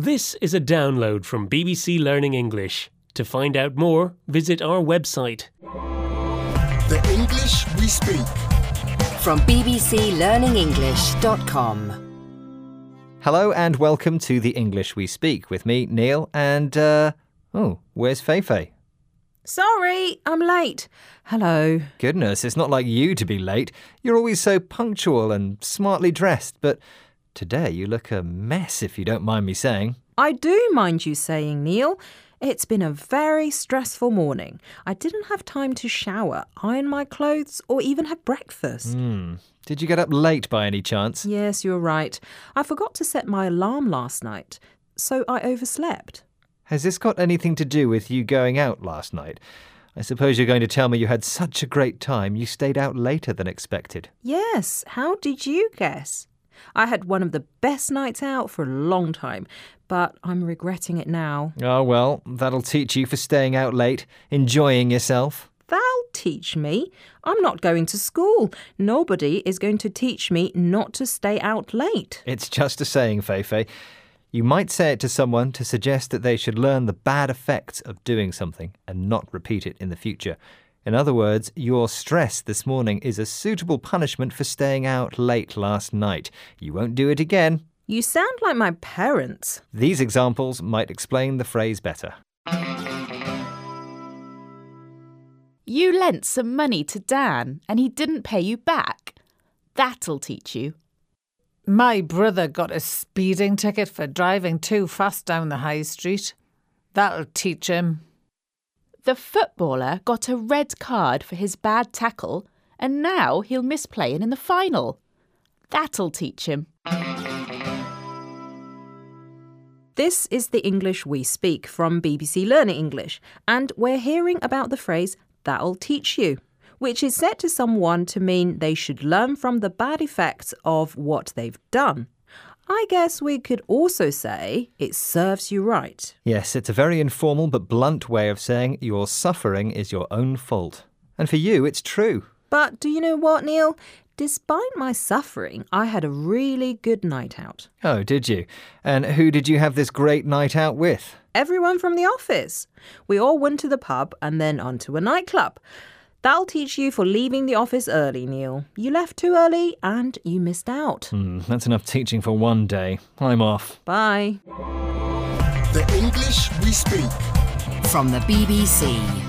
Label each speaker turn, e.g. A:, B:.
A: This is a download from BBC Learning English. To find out more, visit our website.
B: The English we speak.
C: From bbclearningenglish.com.
D: Hello and welcome to the English We Speak with me, Neil, and uh oh, where's Feifei?
E: Sorry, I'm late. Hello.
D: Goodness, it's not like you to be late. You're always so punctual and smartly dressed, but today you look a mess if you don't mind me saying.
E: I do mind you saying, Neil. It's been a very stressful morning. I didn't have time to shower, iron my clothes, or even have breakfast. Hmm.
D: Did you get up late by any chance?
E: Yes, you're right. I forgot to set my alarm last night, so I overslept.
D: Has this got anything to do with you going out last night? I suppose you're going to tell me you had such a great time you stayed out later than expected.
E: Yes, how did you guess? I had one of the best nights out for a long time, but I'm regretting it now.
D: Oh, well, that'll teach you for staying out late, enjoying yourself.
E: That'll teach me. I'm not going to school. Nobody is going to teach me not to stay out late.
D: It's just a saying, Feifei. You might say it to someone to suggest that they should learn the bad effects of doing something and not repeat it in the future. In other words, your stress this morning is a suitable punishment for staying out late last night. You won't do it again.
E: You sound like my parents.
D: These examples might explain the phrase better.
F: You lent some money to Dan and he didn't pay you back. That'll teach you.
G: My brother got a speeding ticket for driving too fast down the high street. That'll teach him.
F: The footballer got a red card for his bad tackle and now he'll miss playing in the final. That'll teach him.
E: This is the English we speak from BBC Learning English, and we're hearing about the phrase that'll teach you, which is said to someone to mean they should learn from the bad effects of what they've done. I guess we could also say it serves you right.
D: Yes, it's a very informal but blunt way of saying your suffering is your own fault. And for you, it's true.
E: But do you know what, Neil? Despite my suffering, I had a really good night out.
D: Oh, did you? And who did you have this great night out with?
E: Everyone from the office. We all went to the pub and then on to a nightclub. That'll teach you for leaving the office early, Neil. You left too early and you missed out.
D: Hmm, that's enough teaching for one day. I'm off.
E: Bye.
B: The English we speak.
C: From the BBC.